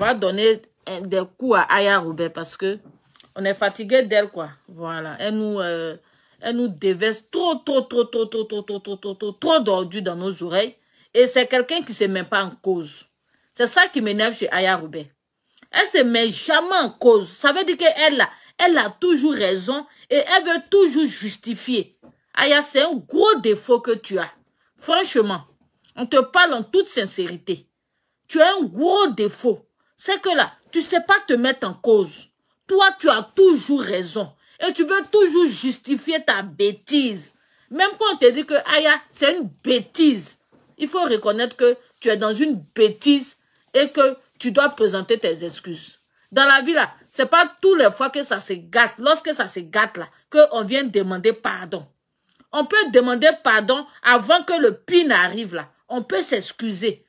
va donner des coups à Aya Robert parce que on est fatigué d'elle, quoi. Voilà. Elle nous, euh, elle nous déverse trop, trop, trop, trop, trop, trop, trop, trop, trop, trop, trop d'ordures dans nos oreilles. Et c'est quelqu'un qui se met pas en cause. C'est ça qui m'énerve chez Aya Robert. Elle se met jamais en cause. Ça veut dire qu'elle elle a toujours raison et elle veut toujours justifier. Aya, c'est un gros défaut que tu as. Franchement, on te parle en toute sincérité. Tu as un gros défaut. C'est que là, tu sais pas te mettre en cause. Toi, tu as toujours raison. Et tu veux toujours justifier ta bêtise. Même quand on te dit que Aya, c'est une bêtise. Il faut reconnaître que tu es dans une bêtise et que tu dois présenter tes excuses. Dans la vie, là, c'est pas tous les fois que ça se gâte, lorsque ça se gâte, là, qu'on vient demander pardon. On peut demander pardon avant que le pire n'arrive, là. On peut s'excuser.